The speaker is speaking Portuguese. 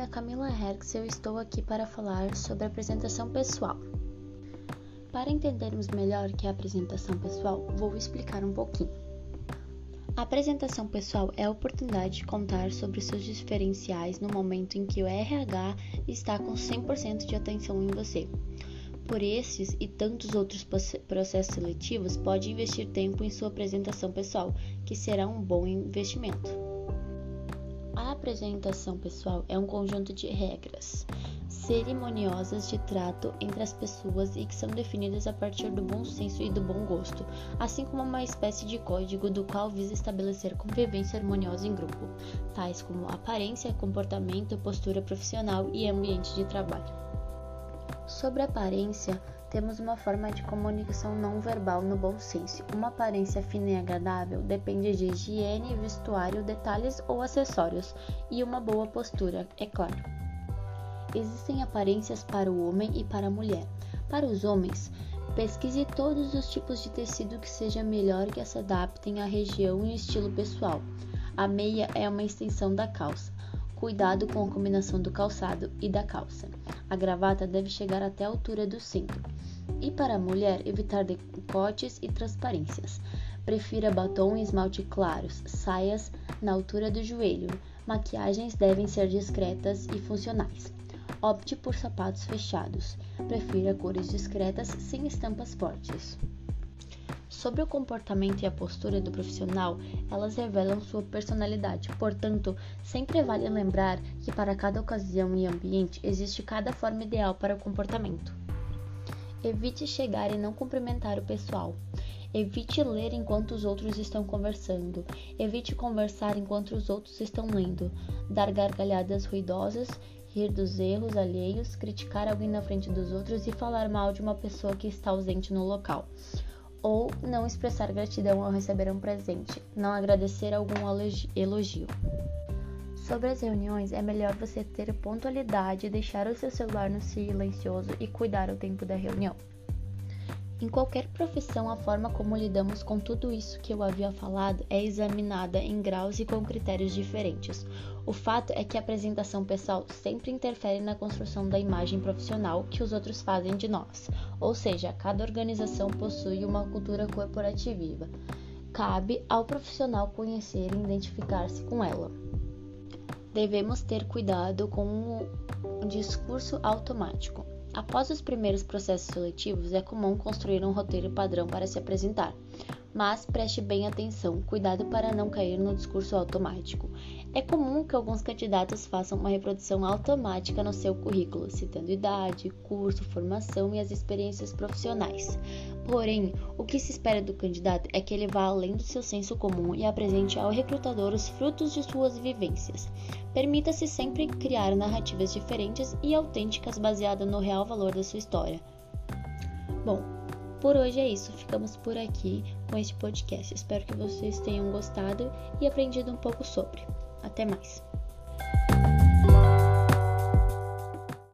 nome é Camila Herx e eu estou aqui para falar sobre apresentação pessoal. Para entendermos melhor o que é apresentação pessoal, vou explicar um pouquinho. A apresentação pessoal é a oportunidade de contar sobre seus diferenciais no momento em que o RH está com 100% de atenção em você. Por esses e tantos outros processos seletivos, pode investir tempo em sua apresentação pessoal, que será um bom investimento. Apresentação pessoal é um conjunto de regras cerimoniosas de trato entre as pessoas e que são definidas a partir do bom senso e do bom gosto, assim como uma espécie de código do qual visa estabelecer convivência harmoniosa em grupo, tais como aparência, comportamento, postura profissional e ambiente de trabalho. Sobre aparência, temos uma forma de comunicação não verbal no bom senso. Uma aparência fina e agradável depende de higiene, vestuário, detalhes ou acessórios e uma boa postura, é claro. Existem aparências para o homem e para a mulher. Para os homens, pesquise todos os tipos de tecido que seja melhor que se adaptem à região e estilo pessoal. A meia é uma extensão da calça. Cuidado com a combinação do calçado e da calça. A gravata deve chegar até a altura do cinto. E para a mulher, evitar decotes e transparências. Prefira batom e esmalte claros, saias na altura do joelho. Maquiagens devem ser discretas e funcionais. Opte por sapatos fechados. Prefira cores discretas sem estampas fortes. Sobre o comportamento e a postura do profissional, elas revelam sua personalidade. Portanto, sempre vale lembrar que para cada ocasião e ambiente existe cada forma ideal para o comportamento. Evite chegar e não cumprimentar o pessoal. Evite ler enquanto os outros estão conversando. Evite conversar enquanto os outros estão lendo. Dar gargalhadas ruidosas, rir dos erros alheios, criticar alguém na frente dos outros e falar mal de uma pessoa que está ausente no local ou não expressar gratidão ao receber um presente, não agradecer algum elogio. Sobre as reuniões, é melhor você ter pontualidade, deixar o seu celular no silencioso e cuidar o tempo da reunião. Em qualquer profissão, a forma como lidamos com tudo isso que eu havia falado é examinada em graus e com critérios diferentes. O fato é que a apresentação pessoal sempre interfere na construção da imagem profissional que os outros fazem de nós, ou seja, cada organização possui uma cultura corporativa. Cabe ao profissional conhecer e identificar-se com ela. Devemos ter cuidado com o discurso automático. Após os primeiros processos seletivos, é comum construir um roteiro padrão para se apresentar, mas preste bem atenção, cuidado para não cair no discurso automático. É comum que alguns candidatos façam uma reprodução automática no seu currículo, citando idade, curso, formação e as experiências profissionais. Porém, o que se espera do candidato é que ele vá além do seu senso comum e apresente ao recrutador os frutos de suas vivências. Permita-se sempre criar narrativas diferentes e autênticas baseadas no real valor da sua história. Bom, por hoje é isso, ficamos por aqui com este podcast. Espero que vocês tenham gostado e aprendido um pouco sobre. Até mais!